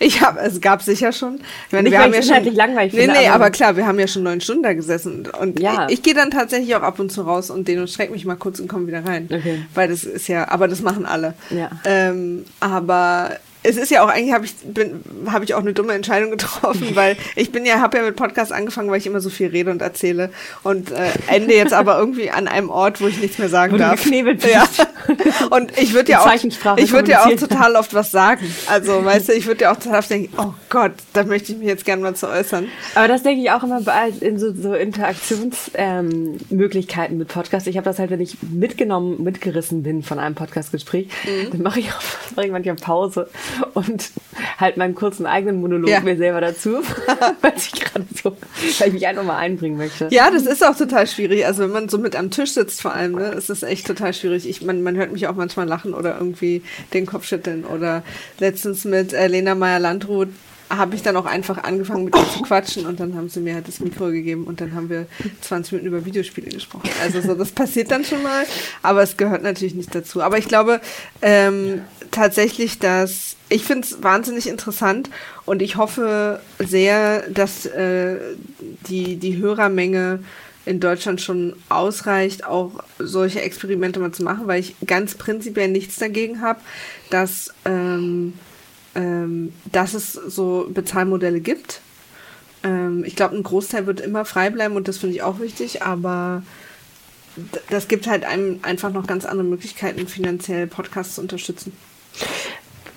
Ich, ich habe, es gab sicher schon. Ich meine, Nicht, wir haben ja schon, langweilig nee, finde, nee, aber, aber, klar, wir haben ja schon neun Stunden da gesessen und ja. ich, ich gehe dann tatsächlich auch ab und zu raus und den und streck mich mal kurz und komme wieder rein. Okay. Weil das ist ja, aber das machen alle. Ja. Ähm, aber es ist ja auch eigentlich habe ich bin habe ich auch eine dumme Entscheidung getroffen, weil ich bin ja habe ja mit Podcast angefangen, weil ich immer so viel rede und erzähle und äh, ende jetzt aber irgendwie an einem Ort, wo ich nichts mehr sagen wo darf. Du bist. Ja. Und ich würde ja auch ich würde ja auch total oft was sagen. Also, weißt du, ich würde ja auch total oft denken, oh Gott, da möchte ich mich jetzt gerne mal zu äußern. Aber das denke ich auch immer bei in so, so Interaktionsmöglichkeiten ähm, mit Podcasts. Ich habe das halt, wenn ich mitgenommen, mitgerissen bin von einem Podcastgespräch, mhm. dann mache ich auch mache ich manchmal Pause und halt meinen kurzen eigenen Monolog ja. mir selber dazu, weil ich gerade so, weil ich mich einfach mal einbringen möchte. Ja, das ist auch total schwierig. Also wenn man so mit am Tisch sitzt vor allem, ne, ist das echt total schwierig. Ich, man, man hört mich auch manchmal lachen oder irgendwie den Kopf schütteln. Oder letztens mit äh, Lena Meyer-Landrut habe ich dann auch einfach angefangen mit ihr zu quatschen und dann haben sie mir halt das Mikro gegeben und dann haben wir 20 Minuten über Videospiele gesprochen. Also so, das passiert dann schon mal, aber es gehört natürlich nicht dazu. Aber ich glaube ähm, tatsächlich, dass ich finde es wahnsinnig interessant und ich hoffe sehr, dass äh, die, die Hörermenge in Deutschland schon ausreicht, auch solche Experimente mal zu machen, weil ich ganz prinzipiell nichts dagegen habe, dass ähm, ähm, dass es so Bezahlmodelle gibt. Ähm, ich glaube, ein Großteil wird immer frei bleiben und das finde ich auch wichtig, aber das gibt halt einem einfach noch ganz andere Möglichkeiten, finanziell Podcasts zu unterstützen.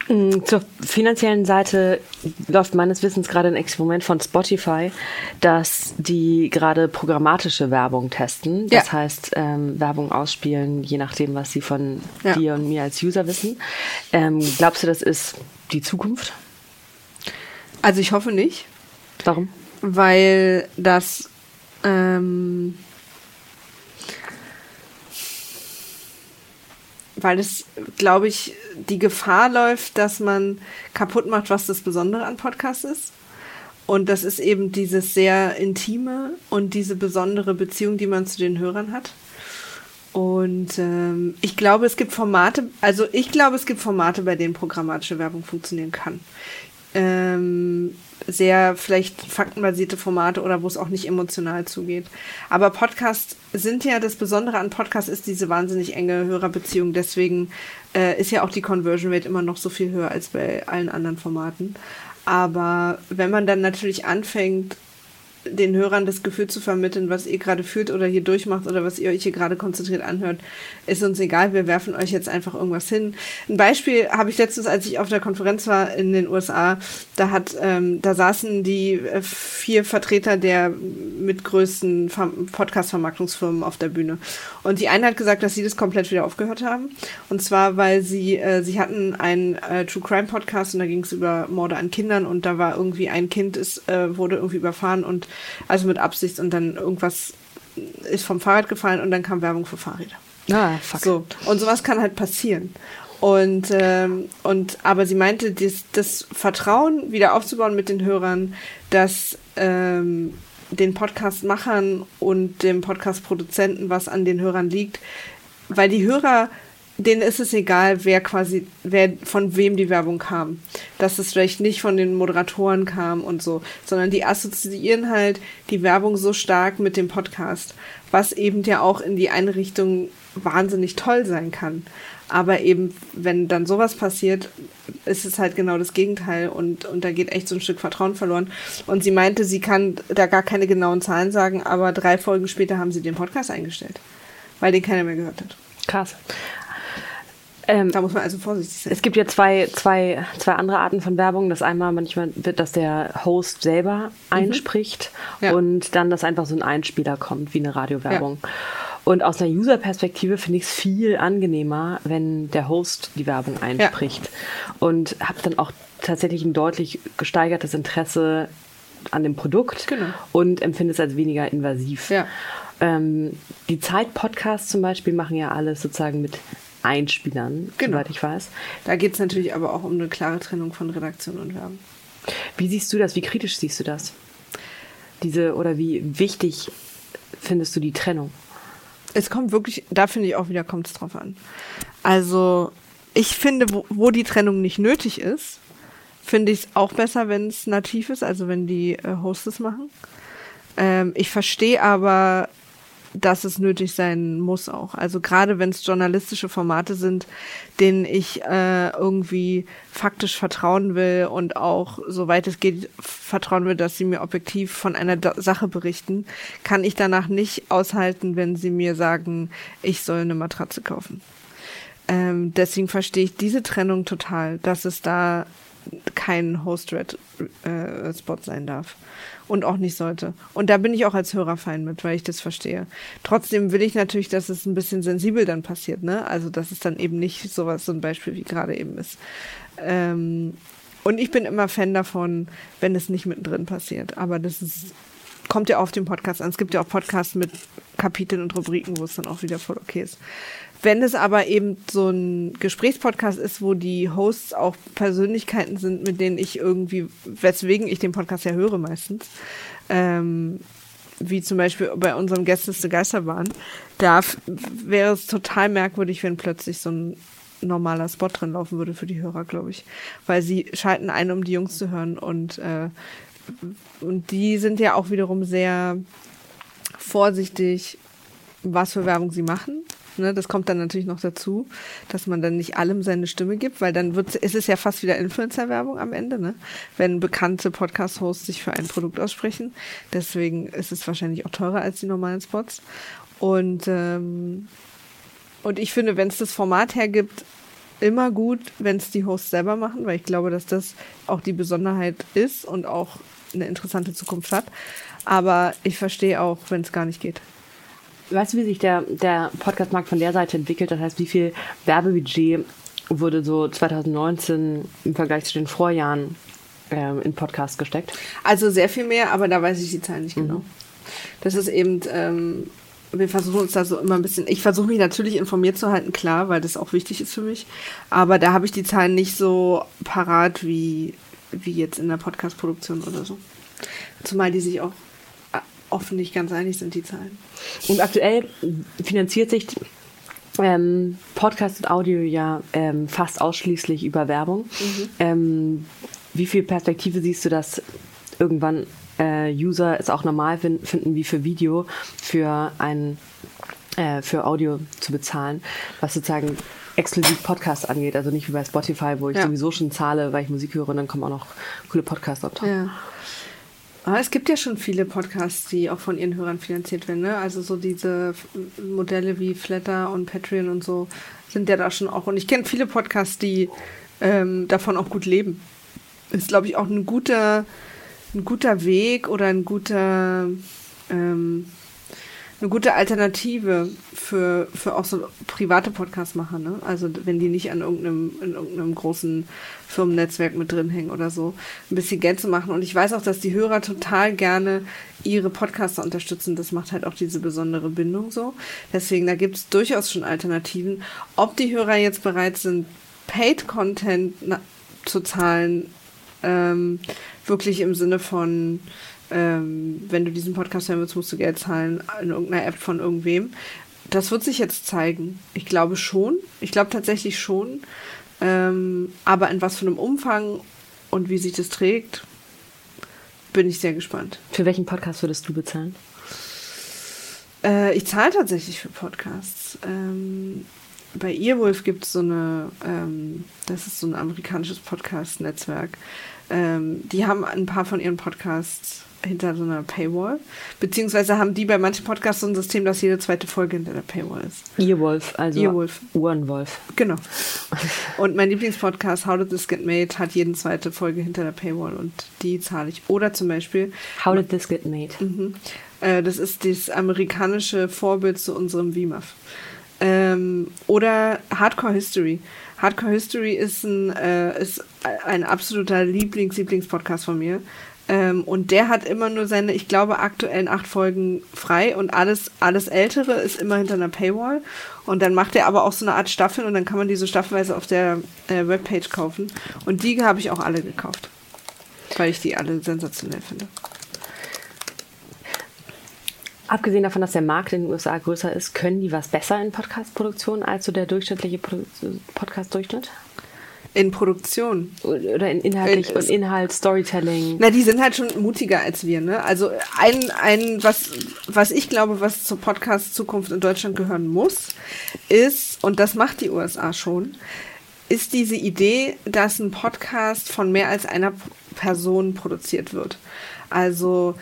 Mm, zur finanziellen Seite läuft meines Wissens gerade ein Experiment von Spotify, dass die gerade programmatische Werbung testen. Das ja. heißt, ähm, Werbung ausspielen, je nachdem, was sie von ja. dir und mir als User wissen. Ähm, glaubst du, das ist die Zukunft? Also ich hoffe nicht. Warum? Weil das ähm, weil es, glaube ich, die Gefahr läuft, dass man kaputt macht, was das Besondere an Podcasts ist. Und das ist eben dieses sehr intime und diese besondere Beziehung, die man zu den Hörern hat. Und ähm, ich glaube, es gibt Formate, also ich glaube, es gibt Formate, bei denen programmatische Werbung funktionieren kann. Ähm, sehr vielleicht faktenbasierte Formate oder wo es auch nicht emotional zugeht. Aber Podcasts sind ja, das Besondere an Podcasts ist diese wahnsinnig enge Hörerbeziehung. Deswegen äh, ist ja auch die Conversion Rate immer noch so viel höher als bei allen anderen Formaten. Aber wenn man dann natürlich anfängt, den Hörern das Gefühl zu vermitteln, was ihr gerade fühlt oder hier durchmacht oder was ihr euch hier gerade konzentriert anhört, ist uns egal. Wir werfen euch jetzt einfach irgendwas hin. Ein Beispiel habe ich letztens, als ich auf der Konferenz war in den USA, da hat, ähm, da saßen die äh, vier Vertreter der mitgrößten Podcast-Vermarktungsfirmen auf der Bühne. Und die eine hat gesagt, dass sie das komplett wieder aufgehört haben. Und zwar, weil sie, äh, sie hatten einen äh, True Crime Podcast und da ging es über Morde an Kindern und da war irgendwie ein Kind ist, äh, wurde irgendwie überfahren und also mit Absicht und dann irgendwas ist vom Fahrrad gefallen und dann kam Werbung für Fahrräder. Ah, fuck. So. Und sowas kann halt passieren. Und, ähm, und aber sie meinte, das, das Vertrauen wieder aufzubauen mit den Hörern, dass ähm, den Podcast-Machern und dem Podcast-Produzenten was an den Hörern liegt, weil die Hörer denen ist es egal, wer quasi, wer von wem die Werbung kam. Dass es vielleicht nicht von den Moderatoren kam und so, sondern die assoziieren halt die Werbung so stark mit dem Podcast, was eben ja auch in die eine Richtung wahnsinnig toll sein kann. Aber eben, wenn dann sowas passiert, ist es halt genau das Gegenteil und, und da geht echt so ein Stück Vertrauen verloren. Und sie meinte, sie kann da gar keine genauen Zahlen sagen, aber drei Folgen später haben sie den Podcast eingestellt, weil den keiner mehr gehört hat. Krass. Ähm, da muss man also vorsichtig sein. Es gibt ja zwei, zwei, zwei andere Arten von Werbung. Das einmal manchmal wird, dass der Host selber mhm. einspricht ja. und dann, dass einfach so ein Einspieler kommt, wie eine Radiowerbung. Ja. Und aus einer User-Perspektive finde ich es viel angenehmer, wenn der Host die Werbung einspricht. Ja. Und habe dann auch tatsächlich ein deutlich gesteigertes Interesse an dem Produkt genau. und empfinde es als weniger invasiv. Ja. Ähm, die Zeit-Podcasts zum Beispiel machen ja alles sozusagen mit Einspielern, Genau. soweit ich weiß. Da geht es natürlich aber auch um eine klare Trennung von Redaktion und Werbung. Wie siehst du das? Wie kritisch siehst du das? Diese oder wie wichtig findest du die Trennung? Es kommt wirklich, da finde ich auch wieder, kommt es drauf an. Also, ich finde, wo, wo die Trennung nicht nötig ist, finde ich es auch besser, wenn es nativ ist, also wenn die äh, Hosts es machen. Ähm, ich verstehe aber, dass es nötig sein muss auch. Also gerade wenn es journalistische Formate sind, denen ich äh, irgendwie faktisch vertrauen will und auch, soweit es geht, vertrauen will, dass sie mir objektiv von einer Da- Sache berichten, kann ich danach nicht aushalten, wenn sie mir sagen, ich soll eine Matratze kaufen. Ähm, deswegen verstehe ich diese Trennung total, dass es da kein Host-Red-Spot sein darf. Und auch nicht sollte. Und da bin ich auch als Hörer fein mit, weil ich das verstehe. Trotzdem will ich natürlich, dass es ein bisschen sensibel dann passiert, ne? Also, dass es dann eben nicht sowas, so ein Beispiel wie gerade eben ist. Ähm, und ich bin immer Fan davon, wenn es nicht mittendrin passiert. Aber das ist, kommt ja auf den Podcast an. Es gibt ja auch Podcasts mit Kapiteln und Rubriken, wo es dann auch wieder voll okay ist. Wenn es aber eben so ein Gesprächspodcast ist, wo die Hosts auch Persönlichkeiten sind, mit denen ich irgendwie, weswegen ich den Podcast ja höre meistens, ähm, wie zum Beispiel bei unserem Gästeliste Geisterbahn, da wäre es total merkwürdig, wenn plötzlich so ein normaler Spot drin laufen würde für die Hörer, glaube ich. Weil sie schalten ein, um die Jungs zu hören und, äh, und die sind ja auch wiederum sehr vorsichtig, was für Werbung sie machen. Ne, das kommt dann natürlich noch dazu, dass man dann nicht allem seine Stimme gibt, weil dann wird, ist es ja fast wieder Influencer-Werbung am Ende, ne? wenn bekannte Podcast-Hosts sich für ein Produkt aussprechen. Deswegen ist es wahrscheinlich auch teurer als die normalen Spots. Und, ähm, und ich finde, wenn es das Format hergibt, immer gut, wenn es die Hosts selber machen, weil ich glaube, dass das auch die Besonderheit ist und auch eine interessante Zukunft hat. Aber ich verstehe auch, wenn es gar nicht geht. Weißt du, wie sich der, der Podcastmarkt von der Seite entwickelt? Das heißt, wie viel Werbebudget wurde so 2019 im Vergleich zu den Vorjahren ähm, in Podcast gesteckt? Also sehr viel mehr, aber da weiß ich die Zahlen nicht genau. Das ist eben, ähm, wir versuchen uns da so immer ein bisschen, ich versuche mich natürlich informiert zu halten, klar, weil das auch wichtig ist für mich. Aber da habe ich die Zahlen nicht so parat wie, wie jetzt in der Podcast-Produktion oder so. Zumal die sich auch offen nicht ganz einig sind, die Zahlen. Und aktuell finanziert sich ähm, Podcast und Audio ja ähm, fast ausschließlich über Werbung. Ähm, wie viel Perspektive siehst du, dass irgendwann äh, User es auch normal fin finden, wie für Video für ein äh, für Audio zu bezahlen, was sozusagen exklusiv Podcasts angeht, also nicht wie bei Spotify, wo ich Ja. sowieso schon zahle, weil ich Musik höre und dann kommen auch noch coole Podcasts auf top. Ja. Aber es gibt ja schon viele Podcasts, die auch von ihren Hörern finanziert werden. Ne? Also so diese Modelle wie Flatter und Patreon und so sind ja da schon auch. Und ich kenne viele Podcasts, die ähm, davon auch gut leben. Ist, glaube ich, auch ein guter, ein guter Weg oder ein guter, ähm, eine gute Alternative für, für auch so private Podcast-Macher, ne? Also wenn die nicht an irgendeinem, in irgendeinem großen Firmennetzwerk mit drin hängen oder so, ein bisschen Geld zu machen. Und ich weiß auch, dass die Hörer total gerne ihre Podcaster unterstützen. Das macht halt auch diese besondere Bindung so. Deswegen, da gibt es durchaus schon Alternativen. Ob die Hörer jetzt bereit sind, Paid-Content zu zahlen, ähm, wirklich im Sinne von, ähm, wenn du diesen Podcast hören willst, musst du Geld zahlen in irgendeiner App von irgendwem. Das wird sich jetzt zeigen. Ich glaube schon. Ich glaube tatsächlich schon. Ähm, aber in was für einem Umfang und wie sich das trägt, bin ich sehr gespannt. Für welchen Podcast würdest du bezahlen? Äh, ich zahle tatsächlich für Podcasts. Ähm, bei Earwolf gibt es so eine, ähm, das ist so ein amerikanisches Podcast-Netzwerk. Ähm, die haben ein paar von ihren Podcasts hinter so einer Paywall. Beziehungsweise haben die bei manchen Podcasts so ein System, dass jede zweite Folge hinter der Paywall ist. Earwolf, also Earwolf. Ohrenwolf. Genau. Und mein Lieblingspodcast, How Did This Get Made, hat jede zweite Folge hinter der Paywall und die zahle ich. Oder zum Beispiel, How did this get made? Mhm. Äh, das ist das amerikanische Vorbild zu unserem VMAF. Ähm, oder Hardcore History. Hardcore History ist ein, äh, ist ein absoluter Lieblings-Lieblings-Podcast von mir. Ähm, und der hat immer nur seine, ich glaube, aktuellen acht Folgen frei und alles, alles Ältere ist immer hinter einer Paywall. Und dann macht er aber auch so eine Art Staffel und dann kann man diese staffelweise auf der äh, Webpage kaufen. Und die habe ich auch alle gekauft. Weil ich die alle sensationell finde. Abgesehen davon, dass der Markt in den USA größer ist, können die was besser in Podcast-Produktion als so der durchschnittliche Podcast-Durchschnitt? In Produktion. Oder in inhaltlich In- und Inhalt, Storytelling. Na, die sind halt schon mutiger als wir, ne? Also ein, ein was, was ich glaube, was zur Podcast-Zukunft in Deutschland gehören muss, ist, und das macht die USA schon, ist diese Idee, dass ein Podcast von mehr als einer Person produziert wird. Also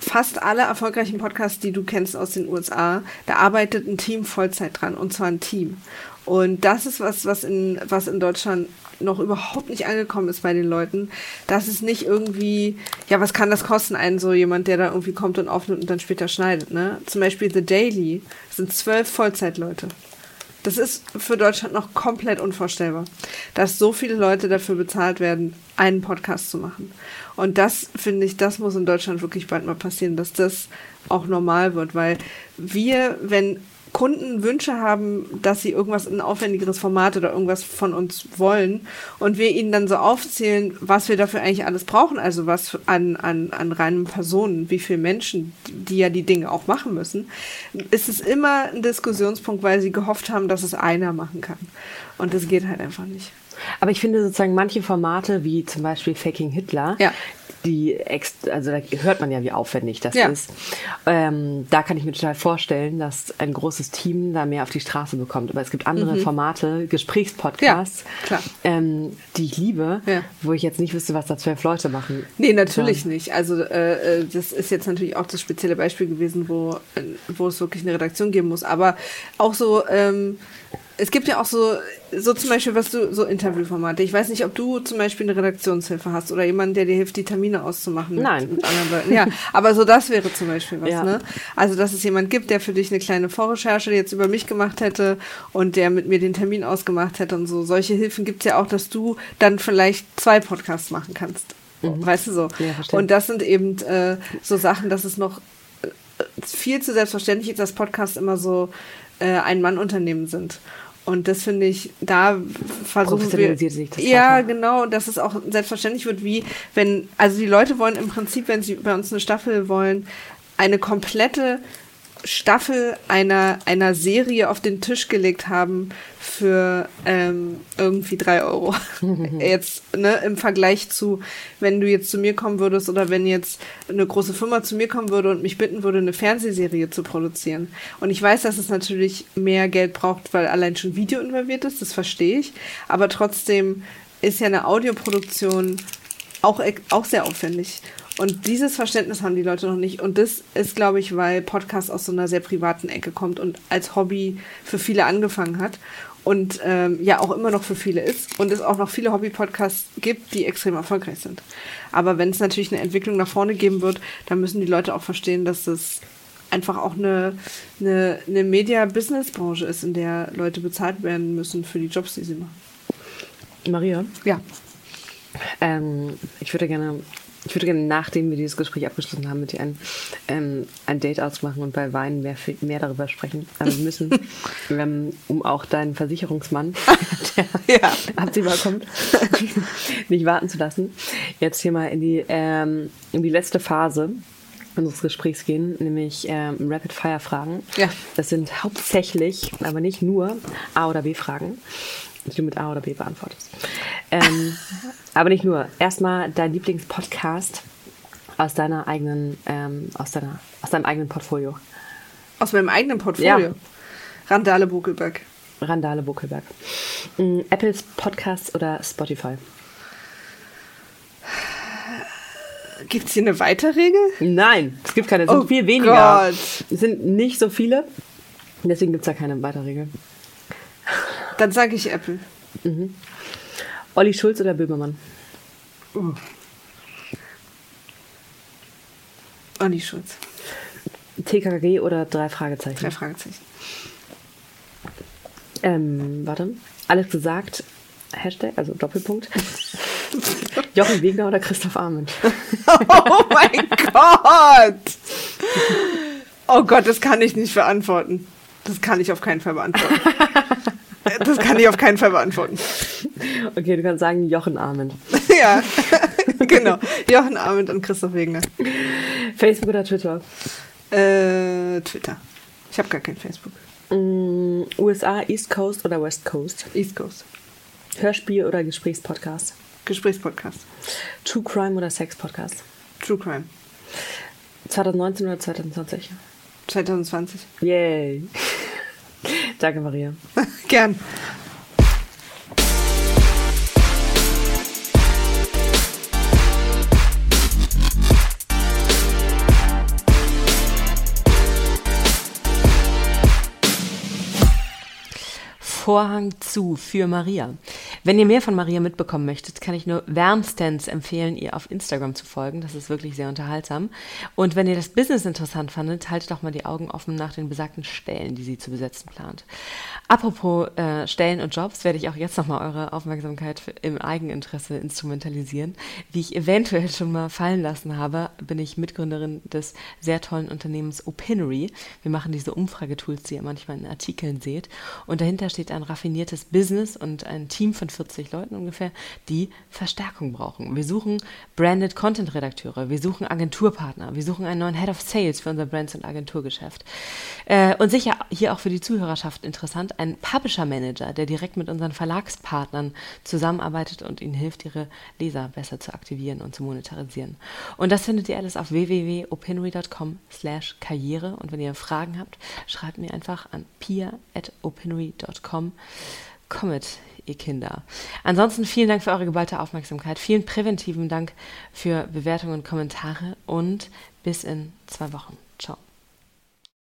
fast alle erfolgreichen Podcasts, die du kennst aus den USA, da arbeitet ein Team Vollzeit dran und zwar ein Team. Und das ist was, was in, was in Deutschland noch überhaupt nicht angekommen ist bei den Leuten, dass es nicht irgendwie, ja, was kann das kosten, einen so jemand, der da irgendwie kommt und aufnimmt und dann später schneidet, ne? Zum Beispiel The Daily sind zwölf Vollzeitleute. Das ist für Deutschland noch komplett unvorstellbar, dass so viele Leute dafür bezahlt werden, einen Podcast zu machen. Und das finde ich, das muss in Deutschland wirklich bald mal passieren, dass das auch normal wird, weil wir, wenn Kunden Wünsche haben, dass sie irgendwas in ein aufwendigeres Format oder irgendwas von uns wollen und wir ihnen dann so aufzählen, was wir dafür eigentlich alles brauchen, also was an, an, an reinen Personen, wie viele Menschen, die ja die Dinge auch machen müssen, ist es immer ein Diskussionspunkt, weil sie gehofft haben, dass es einer machen kann. Und das geht halt einfach nicht. Aber ich finde sozusagen manche Formate, wie zum Beispiel Faking Hitler, Ja. Die ex also da hört man ja, wie aufwendig das Ja. ist. Ähm, da kann ich mir total vorstellen, dass ein großes Team da mehr auf die Straße bekommt. Aber es gibt andere Formate, Gesprächspodcasts, Mhm. Ja. Ähm, die ich liebe, Ja. wo ich jetzt nicht wüsste, was da zwölf Leute machen. Nee, natürlich nicht. Also äh, äh, das ist jetzt natürlich auch das spezielle Beispiel gewesen, wo, äh, wo es wirklich eine Redaktion geben muss. Aber auch so, ähm, es gibt ja auch so, so zum Beispiel, was du, so Interviewformate. Ich weiß nicht, ob du zum Beispiel eine Redaktionshilfe hast oder jemanden, der dir hilft, die Termine auszumachen mit, Nein. mit anderen Leuten. Ja, aber so das wäre zum Beispiel was, Ja. ne? Also, dass es jemand gibt, der für dich eine kleine Vorrecherche jetzt über mich gemacht hätte und der mit mir den Termin ausgemacht hätte und so. Solche Hilfen gibt es ja auch, dass du dann vielleicht zwei Podcasts machen kannst. Weißt du so? Mhm. Ja, und das sind eben äh, so Sachen, dass es noch äh, viel zu selbstverständlich ist, dass Podcasts immer so äh, Ein-Mann-Unternehmen sind. Und das finde ich, da versuchen wir. Sich das ja, weiter. genau, dass es auch selbstverständlich wird, wie wenn, also die Leute wollen im Prinzip, wenn sie bei uns eine Staffel wollen, eine komplette Staffel einer, einer Serie auf den Tisch gelegt haben für ähm, irgendwie drei Euro. jetzt, ne, im Vergleich zu, wenn du jetzt zu mir kommen würdest oder wenn jetzt eine große Firma zu mir kommen würde und mich bitten würde, eine Fernsehserie zu produzieren. Und ich weiß, dass es natürlich mehr Geld braucht, weil allein schon Video involviert ist, das verstehe ich. Aber trotzdem ist ja eine Audioproduktion auch, auch sehr aufwendig. Und dieses Verständnis haben die Leute noch nicht. Und das ist, glaube ich, weil Podcast aus so einer sehr privaten Ecke kommt und als Hobby für viele angefangen hat. Und ähm, ja auch immer noch für viele ist. Und es auch noch viele Hobby-Podcasts gibt, die extrem erfolgreich sind. Aber wenn es natürlich eine Entwicklung nach vorne geben wird, dann müssen die Leute auch verstehen, dass das einfach auch eine, eine, eine Media-Business-Branche ist, in der Leute bezahlt werden müssen für die Jobs, die sie machen. Maria, Ja. ähm, ich würde gerne, ich würde gerne, nachdem wir dieses Gespräch abgeschlossen haben, mit dir ein, ähm, ein Date ausmachen und bei Wein mehr, mehr darüber sprechen. Aber wir müssen, ähm, um auch deinen Versicherungsmann, der Ja. absehbar kommt, nicht warten zu lassen, jetzt hier mal in die, ähm, in die letzte Phase unseres Gesprächs gehen, nämlich ähm, Rapid-Fire-Fragen. Ja. Das sind hauptsächlich, aber nicht nur A- oder B-Fragen, die du mit A oder B beantwortest. Ähm, aber nicht nur. Erstmal dein Lieblingspodcast aus deiner eigenen, ähm, aus deiner, aus deinem eigenen Portfolio. Aus meinem eigenen Portfolio. Ja. Randale Buckelberg. Randale Buckelberg. Mm, Apples Podcasts oder Spotify? Gibt es hier eine Weiterregel? Nein, es gibt keine, es sind Oh viel weniger. Gott. Es sind nicht so viele. Deswegen gibt es da keine Weiterregel. Dann sage ich Apple. Olli Schulz oder Böhmermann? Olli Schulz. TKKG oder drei Fragezeichen? Drei Fragezeichen. Ähm, warte. Alles gesagt. Hashtag, also Doppelpunkt. Jochen Wegner oder Christoph Arment? Oh mein Gott! Oh Gott, das kann ich nicht beantworten. Das kann ich auf keinen Fall beantworten. Das kann ich auf keinen Fall beantworten. Okay, du kannst sagen Jochen Arment. Ja, genau. Jochen Arment und Christoph Wegner. Facebook oder Twitter? Äh, Twitter. Ich habe gar kein Facebook. Mm, USA, East Coast oder West Coast? East Coast. Hörspiel oder Gesprächspodcast? Gesprächspodcast. True Crime oder Sex-Podcast? True Crime. 2019 oder 2020? 2020. Yay. Danke, Maria. Gern. Vorhang zu für Maria. Wenn ihr mehr von Maria mitbekommen möchtet, kann ich nur wärmstens empfehlen, ihr auf Instagram zu folgen. Das ist wirklich sehr unterhaltsam. Und wenn ihr das Business interessant fandet, haltet doch mal die Augen offen nach den besagten Stellen, die sie zu besetzen plant. Apropos äh, Stellen und Jobs, werde ich auch jetzt nochmal eure Aufmerksamkeit im Eigeninteresse instrumentalisieren. Wie ich eventuell schon mal fallen lassen habe, bin ich Mitgründerin des sehr tollen Unternehmens Opinery. Wir machen diese Umfragetools, die ihr manchmal in Artikeln seht. Und dahinter steht ein raffiniertes Business und ein Team von 40 Leuten ungefähr, die Verstärkung brauchen. Wir suchen Branded Content Redakteure, wir suchen Agenturpartner, wir suchen einen neuen Head of Sales für unser Brands- und Agenturgeschäft. Äh, und sicher hier auch für die Zuhörerschaft interessant, ein Publisher Manager, der direkt mit unseren Verlagspartnern zusammenarbeitet und ihnen hilft, ihre Leser besser zu aktivieren und zu monetarisieren. Und das findet ihr alles auf www.opinory.com slash karriere. Und wenn ihr Fragen habt, schreibt mir einfach an pia.opinory.com. Kommet, ihr Kinder. Ansonsten vielen Dank für eure geballte Aufmerksamkeit. Vielen präventiven Dank für Bewertungen und Kommentare und bis in zwei Wochen.